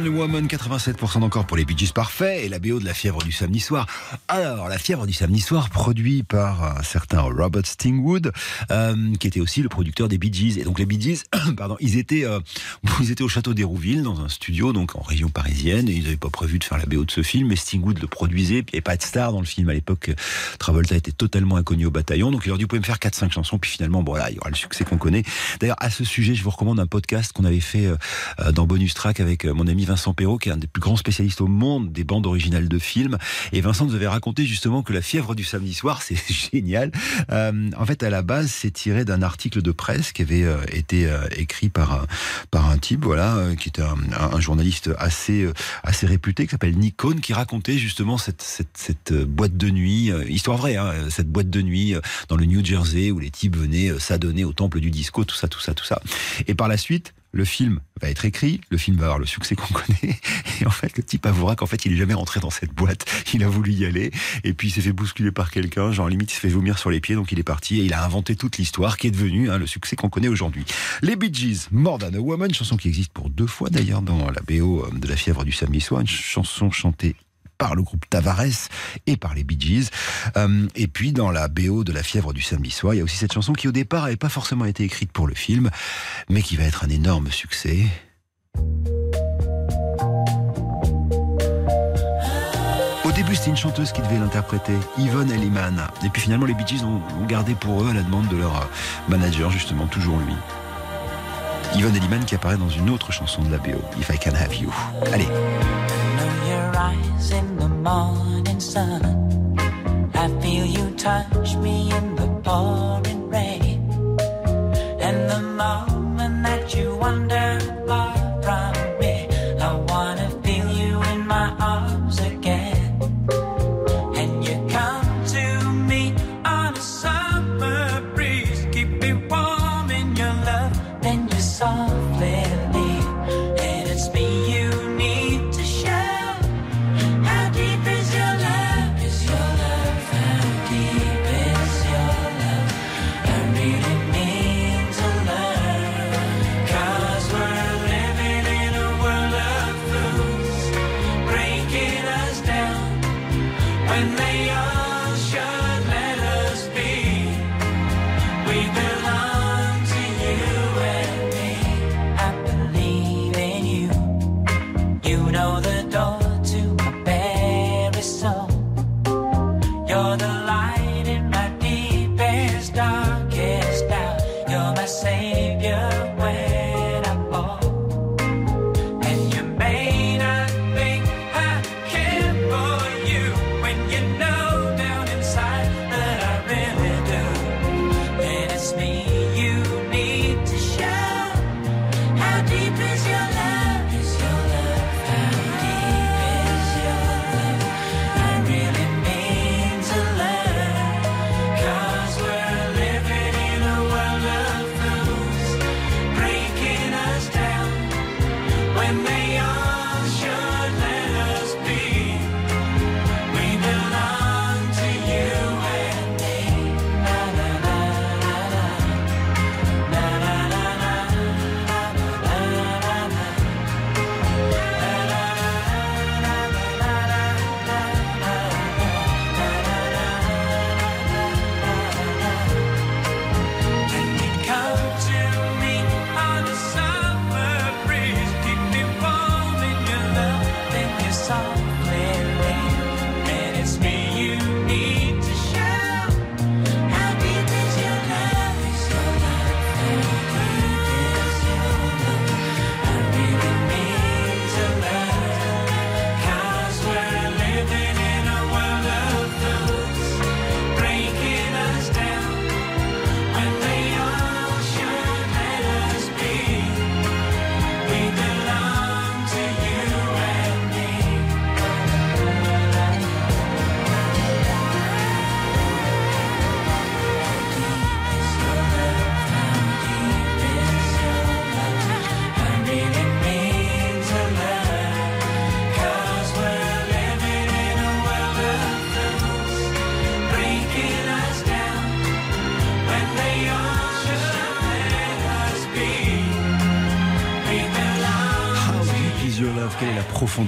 Than Woman, 87% encore pour les Bee Gees parfaits et la BO de La Fièvre du Samedi Soir. Alors, La Fièvre du Samedi Soir, produit par un certain Robert Stingwood, euh, qui était aussi le producteur des Bee Gees. Et donc les Bee Gees, (coughs) pardon, ils étaient, euh, ils étaient au château d'Hérouville, dans un studio, donc en région parisienne, et ils n'avaient pas prévu de faire la BO de ce film, mais Stingwood le produisait, avait pas de star dans le film à l'époque. Travolta était totalement inconnu au bataillon, donc il leur dit, vous pouvez me faire 4-5 chansons, puis finalement, bon, voilà, il y aura le succès qu'on connaît. D'ailleurs, à ce sujet, je vous recommande un podcast qu'on avait fait euh, dans Bonus Track avec mon ami Vincent Perrault, qui est un des plus grands spécialistes au monde des bandes originales de films. Et Vincent nous avait raconté justement que La fièvre du samedi soir, (laughs) c'est génial. Euh, en fait, à la base, c'est tiré d'un article de presse qui avait euh, été euh, écrit par un, par un type, voilà, qui était un, journaliste assez, assez réputé, qui s'appelle Nikon, qui racontait justement cette, cette, boîte de nuit, histoire vraie, hein, cette boîte de nuit dans le New Jersey où les types venaient s'adonner au temple du disco, tout ça, tout ça, tout ça. Et par la suite, le film va être écrit, le film va avoir le succès qu'on (laughs) connaît, et en fait, le type avouera qu'en fait, il est jamais rentré dans cette boîte. (laughs) Il a voulu y aller, et puis il s'est fait bousculer par quelqu'un, genre limite, il s'est fait vomir sur les pieds, donc il est parti, et il a inventé toute l'histoire qui est devenue hein, le succès qu'on connaît aujourd'hui. Les Bee Gees, More Than a Woman, chanson qui existe pour deux fois d'ailleurs dans la BO de la fièvre du samedi soir, une chanson chantée par le groupe Tavares et par les Bee Gees. Euh, et puis dans la BO de La fièvre du samedi soir, il y a aussi cette chanson qui au départ n'avait pas forcément été écrite pour le film, mais qui va être un énorme succès. Au début, c'était une chanteuse qui devait l'interpréter, Yvonne Elliman. Et puis finalement, les Bee Gees l'ont gardé pour eux à la demande de leur euh, manager, justement, toujours lui. Yvonne Elliman qui apparaît dans une autre chanson de la BO, If I Can Have You. Allez.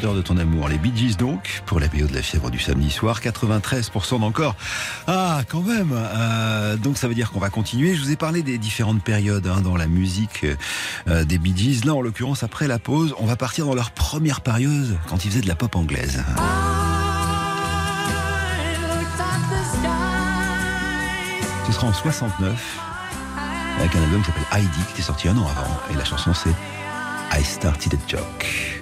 De ton amour. Les Bee Gees donc, pour la BO de la fièvre du samedi soir, 93% d'encore. Ah, quand même euh, Donc ça veut dire qu'on va continuer. Je vous ai parlé des différentes périodes hein, dans la musique euh, des Bee Gees. Là, en l'occurrence, après la pause, on va partir dans leur première période, quand ils faisaient de la pop anglaise. Ce sera en 69, avec un album qui s'appelle Heidi, qui était sorti un an avant. Et la chanson, c'est I Started a Joke.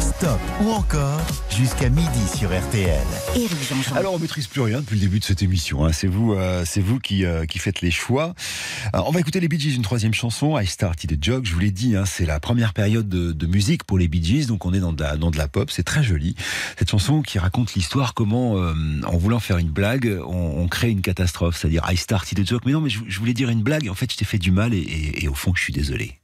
Stop ou encore jusqu'à midi sur RTL. Éric Jean-Jean. Alors on maîtrise plus rien depuis le début de cette émission. hein. C'est vous, euh, c'est vous qui, euh, qui faites les choix. On va écouter les Bee Gees, une troisième chanson, I Started a Joke. Je vous l'ai dit, hein, c'est la première période de, de musique pour les Bee Gees, donc on est dans de la, dans de la pop. C'est très joli. Cette chanson qui raconte l'histoire comment, euh, en voulant faire une blague, on, on crée une catastrophe. C'est-à-dire I Started a Joke. Mais non, mais je, je voulais dire une blague. En fait, je t'ai fait du mal et, et- et au fond, je suis désolé.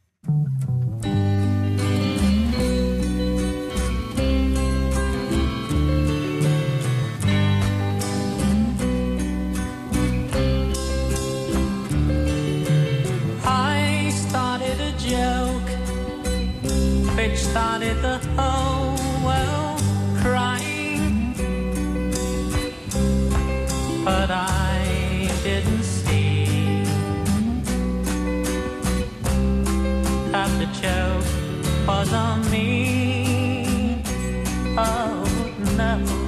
Which started the whole world crying. But I didn't see that the joke was on me. Oh no.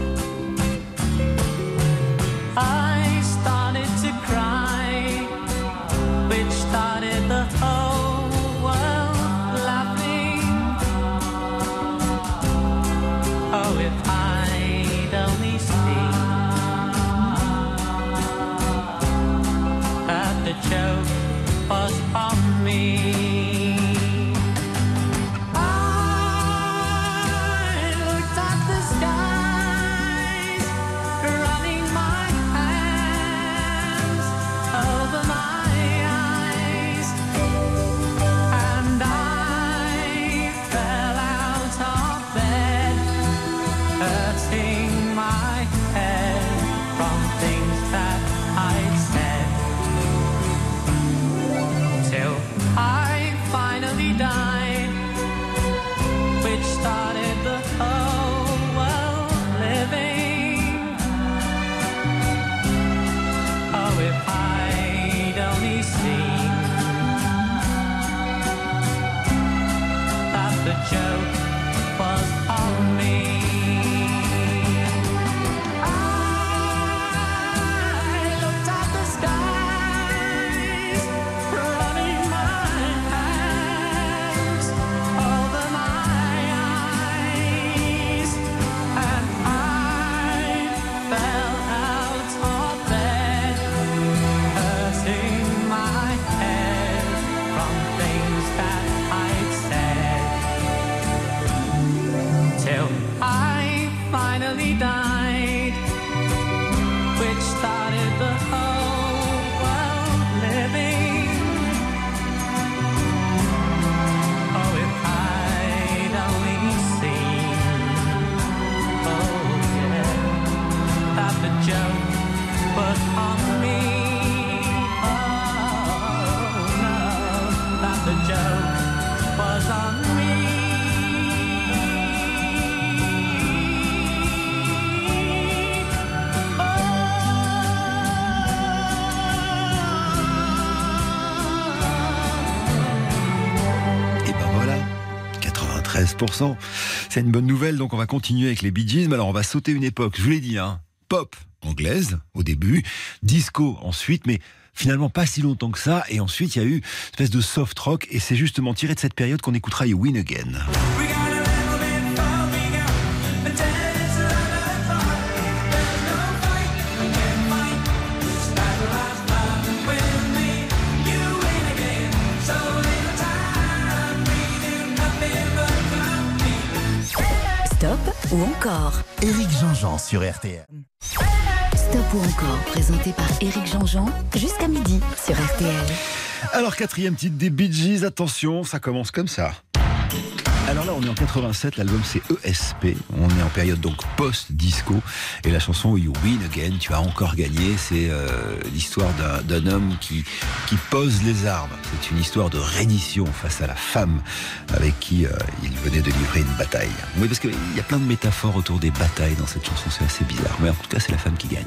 93%. C'est une bonne nouvelle, donc on va continuer avec les Bee. Mais alors on va sauter une époque, je vous l'ai dit, hein, pop anglaise au début, disco ensuite, mais finalement pas si longtemps que ça. Et ensuite il y a eu une espèce de soft rock, et c'est justement tiré de cette période qu'on écoutera You Win Again. Ou encore Éric Jean-Jean sur RTL. Stop ou encore, présenté par Éric Jean-Jean, jusqu'à midi sur RTL. Alors quatrième titre des Bee Gees, attention, ça commence comme ça. Alors là, on est en 87, l'album c'est ESP. On est en période donc post-disco. Et la chanson You Win Again, tu as encore gagné, c'est euh, l'histoire d'un- homme qui, qui pose les armes. C'est une histoire de reddition face à la femme avec qui euh, il venait de livrer une bataille. Oui, parce qu'il y a plein de métaphores autour des batailles dans cette chanson, c'est assez bizarre. Mais en tout cas, c'est la femme qui gagne.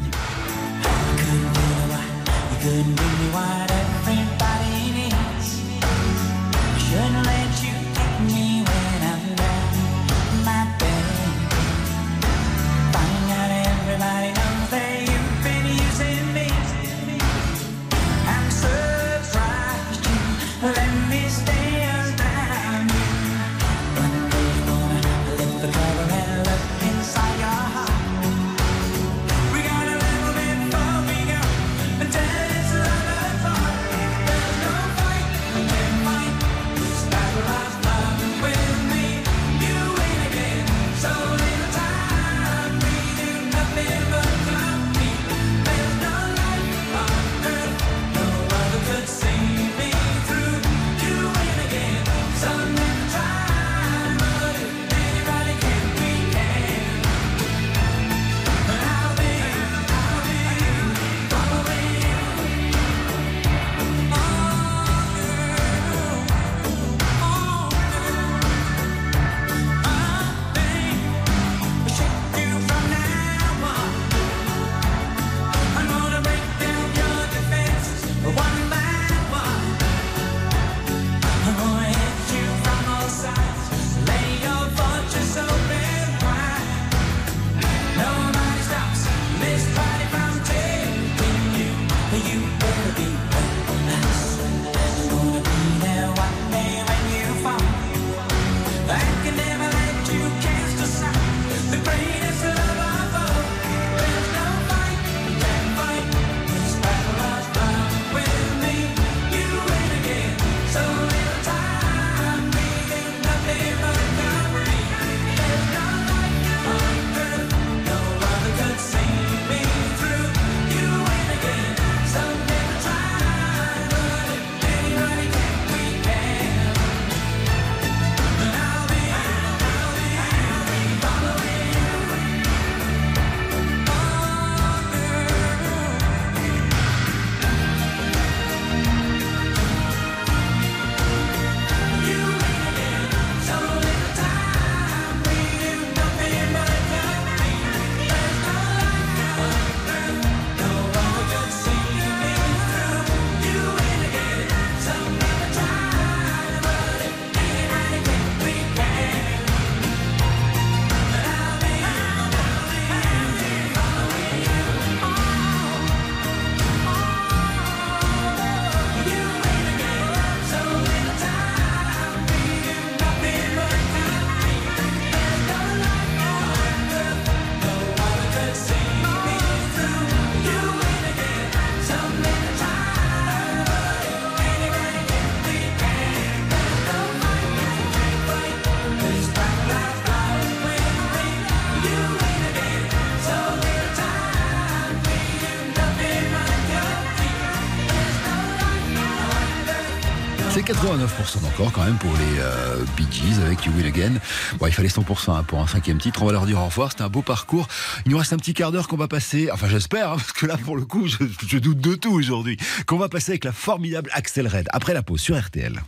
89% encore quand même pour les euh, Bee Gees avec You Will Again. Bon, il fallait 100% hein, pour un cinquième titre. On va leur dire au revoir. C'était un beau parcours. Il nous reste un petit quart d'heure qu'on va passer. Enfin, j'espère, hein, (laughs) parce que là, pour le coup, je, je doute de tout aujourd'hui. Qu'on va passer avec la formidable Axel Red après la pause sur RTL.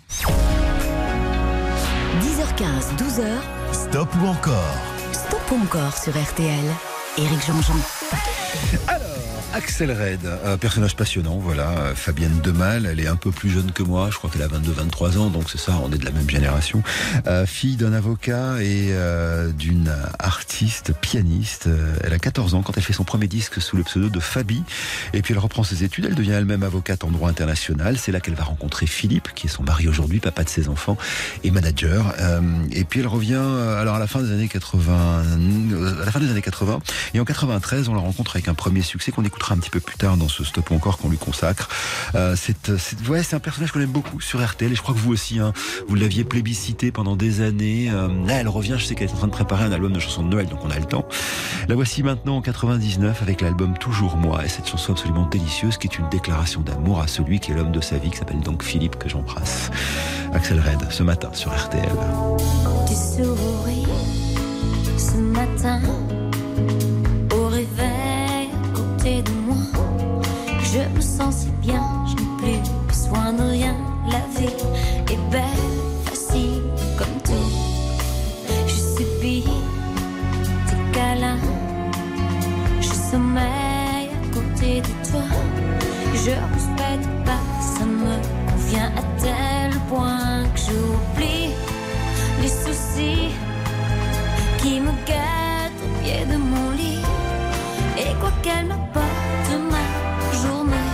10h15, 12h, Stop ou encore? Stop ou encore sur RTL. Éric Jean-Jean. Axel Red, un personnage passionnant, voilà. Fabienne Demal, elle est un peu plus jeune que moi, je crois qu'elle a 22-23 ans, donc c'est ça, on est de la même génération. Euh, fille d'un avocat et euh, d'une artiste pianiste. Euh, Elle a 14 ans quand elle fait son premier disque sous le pseudo de Fabi. Et puis elle reprend ses études, elle devient elle-même avocate en droit international. C'est là qu'elle va rencontrer Philippe, qui est son mari aujourd'hui, papa de ses enfants et manager. Et puis elle revient, alors à la fin des années 80, euh, à la fin des années 80, et en 93, on la rencontre avec un premier succès qu'on écoutera un petit peu plus tard dans ce stop encore qu'on lui consacre. Euh, c'est, c'est, un personnage qu'on aime beaucoup sur RTL et je crois que vous aussi, hein, vous l'aviez plébiscité pendant des années. Euh, là, elle revient, je sais qu'elle est en train de préparer un album de chansons de Noël, donc on a le temps. La voici maintenant en 99 avec l'album Toujours moi et cette chanson absolument délicieuse qui est une déclaration d'amour à celui qui est l'homme de sa vie, qui s'appelle donc Philippe que j'embrasse. Axel Red, ce matin sur RTL. Tu souris ce matin de moi. Je me sens si bien, je n'ai plus besoin de rien. La vie est belle, facile comme tout. Je subis tes câlins, je sommeille à côté de toi. Je respecte pas, ça me convient à tel point que j'oublie les soucis qui me guettent au pied de. Et quoi qu'elle m'apporte ma journée,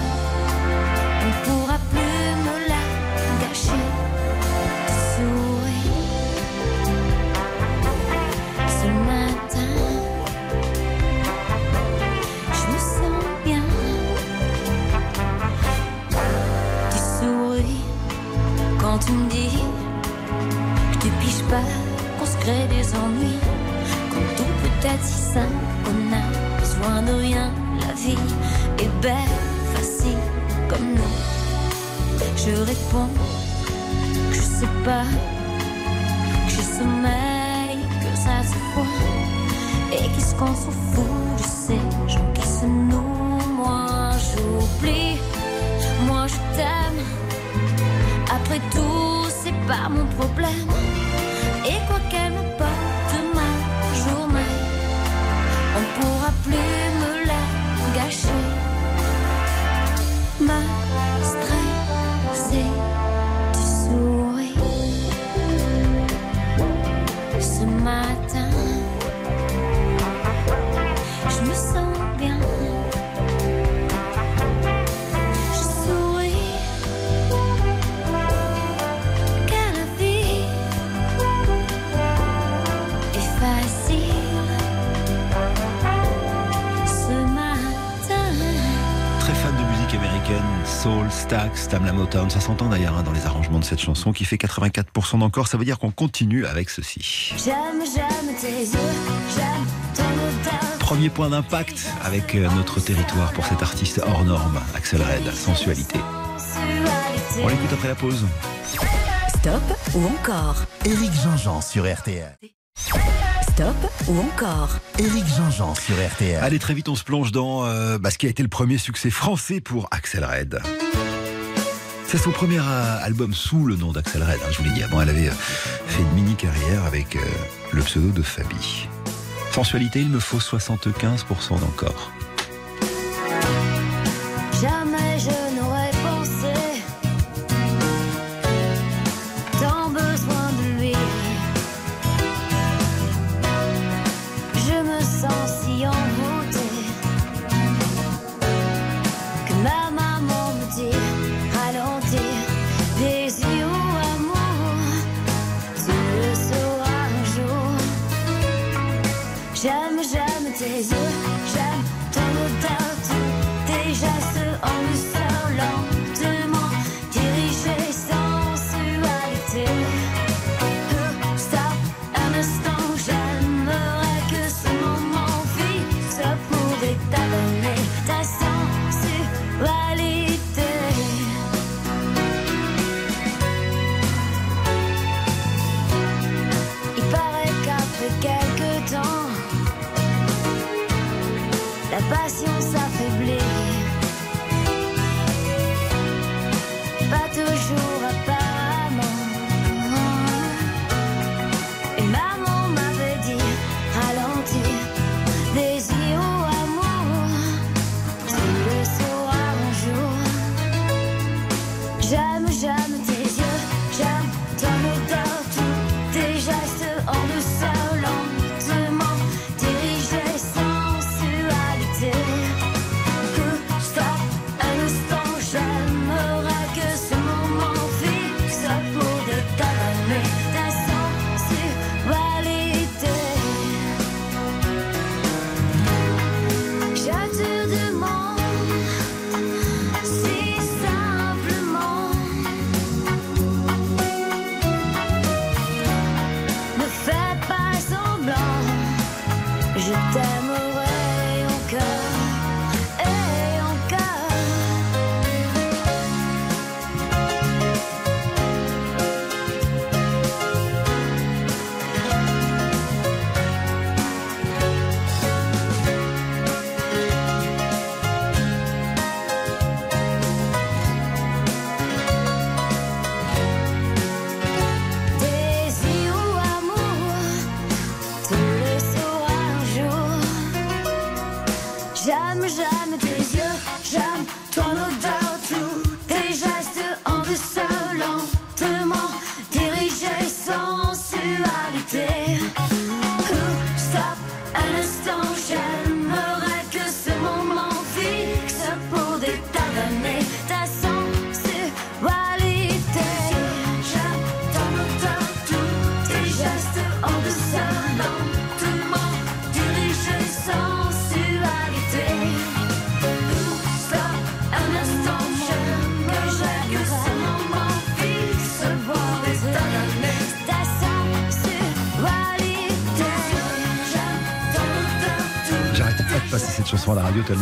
on ne pourra plus me la gâcher. Souris ce matin, je me sens bien. Tu souris quand tu me dis que tu piges pas, qu'on se crée des ennuis. Quand tout peut être si simple, de rien. La vie est belle, facile comme nous. Je réponds que je sais pas, que je sommeil, que ça se voit. Et qu'est-ce qu'on s'en fout de ces gens qui se nouent Moi j'oublie, moi je t'aime. Après tout, c'est pas mon problème. Et quoi qu'elle me porte ma journée, on pourra Stax, Tamla Motown, ça s'entend d'ailleurs hein, dans les arrangements de cette chanson qui fait 84% d'encore, ça veut dire qu'on continue avec ceci. J'aime, j'aime tes yeux, j'aime ton. Premier point d'impact avec euh, notre territoire pour cet artiste hors norme, Axel Red, sensualité. On l'écoute après la pause. Stop ou encore? Éric Jean-Jean sur RTL. Stop ou encore? Éric Jean-Jean sur RTL. Allez, très vite, on se plonge dans euh, bah, ce qui a été le premier succès français pour Axel Red. C'est son premier euh, album sous le nom d'Axel Red. hein, je vous l'ai dit avant, elle avait euh, fait une mini carrière avec euh, le pseudo de Fabi. Sensualité, il me faut 75% d'encore.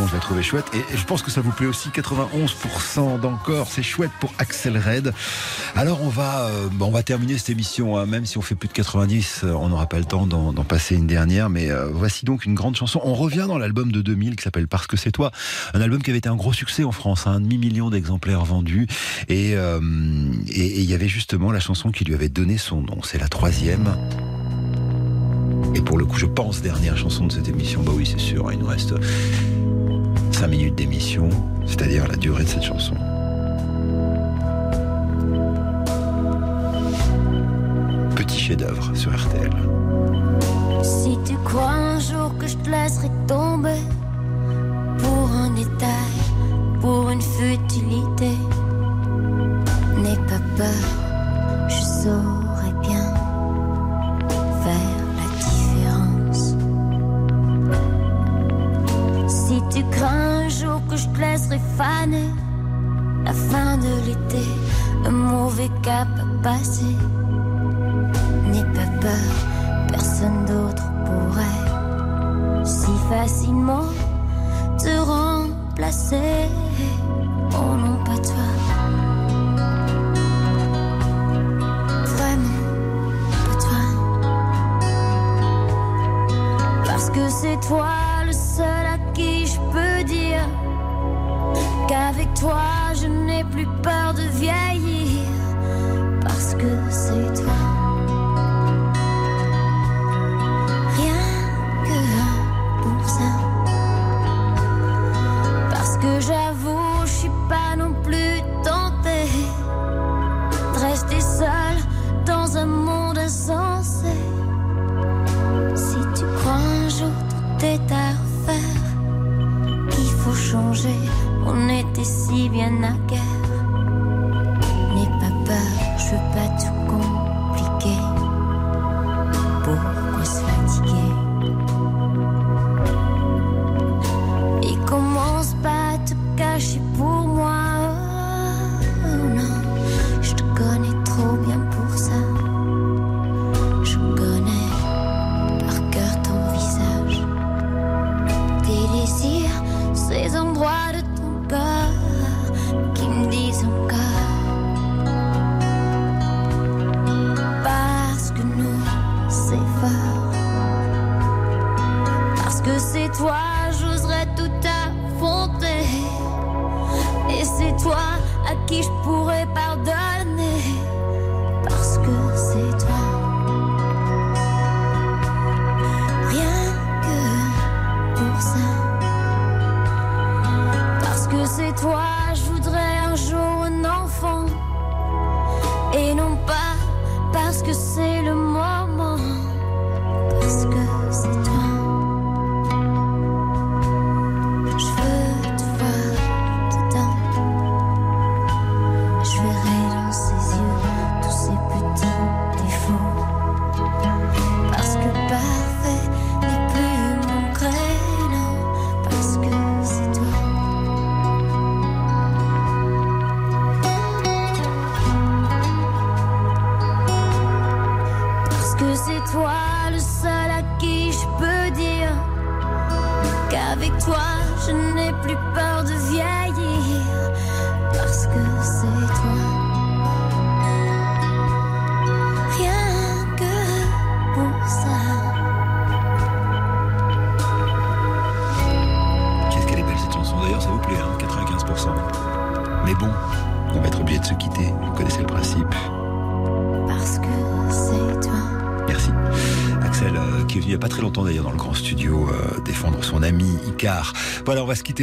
Je la trouvais chouette. Et je pense que ça vous plaît aussi. 91% d'encore, c'est chouette pour Axel Red. Alors on va, euh, on va terminer cette émission, hein. même si on fait plus de 90, euh, on n'aura pas le temps d'en passer une dernière. Mais euh, voici donc une grande chanson. On revient dans l'album de 2000 qui s'appelle Parce que c'est toi, un album qui avait été un gros succès en France, hein. un demi million d'exemplaires vendus. Et il y avait justement la chanson qui lui avait donné son nom. C'est la troisième. Et pour le coup, je pense, dernière chanson de cette émission, bah oui, c'est sûr, hein, il nous reste 5 minutes d'émission, c'est-à-dire la durée de cette chanson. Petit chef-d'œuvre sur RTL. Si tu crois un jour que je te laisserai tomber pour un détail, pour une futilité, n'aie pas peur, je saurai laisserai faner la fin de l'été, un mauvais cap à passer. N'aie pas peur, personne d'autre pourrait si facilement te remplacer.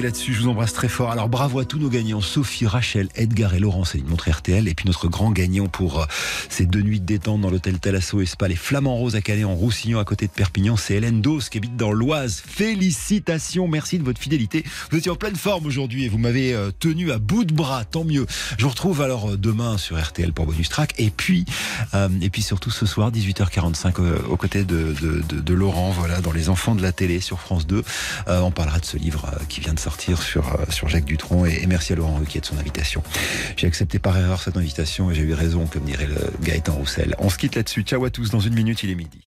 Là-dessus. Je vous embrasse très fort. Alors bravo à tous nos gagnants Sophie, Rachel, Edgar et Laurent. C'est une montre RTL. Et puis notre grand gagnant pour euh, ces deux nuits de détente dans l'hôtel Talasso et Spa, les Flamands Roses à Calais en Roussillon à côté de Perpignan. C'est Hélène Dos qui habite dans l'Oise. Félicitations. Merci de votre fidélité. Vous étiez en pleine forme aujourd'hui et vous m'avez euh, tenu à bout de bras. Tant mieux. Je vous retrouve alors euh, demain sur RTL pour Bonus Track. Et puis, et puis surtout ce soir, 18h45 euh, aux côtés de, de, de, Laurent, voilà, dans Les Enfants de la télé sur France 2. Euh, on parlera de ce livre qui vient de sortir sur, euh, sur Jacques Dutronc et, et merci à Laurent Ruquier de son invitation. J'ai accepté par erreur cette invitation et j'ai eu raison, comme dirait le Gaëtan Roussel. On se quitte là-dessus. Ciao à tous. Dans une minute, il est midi.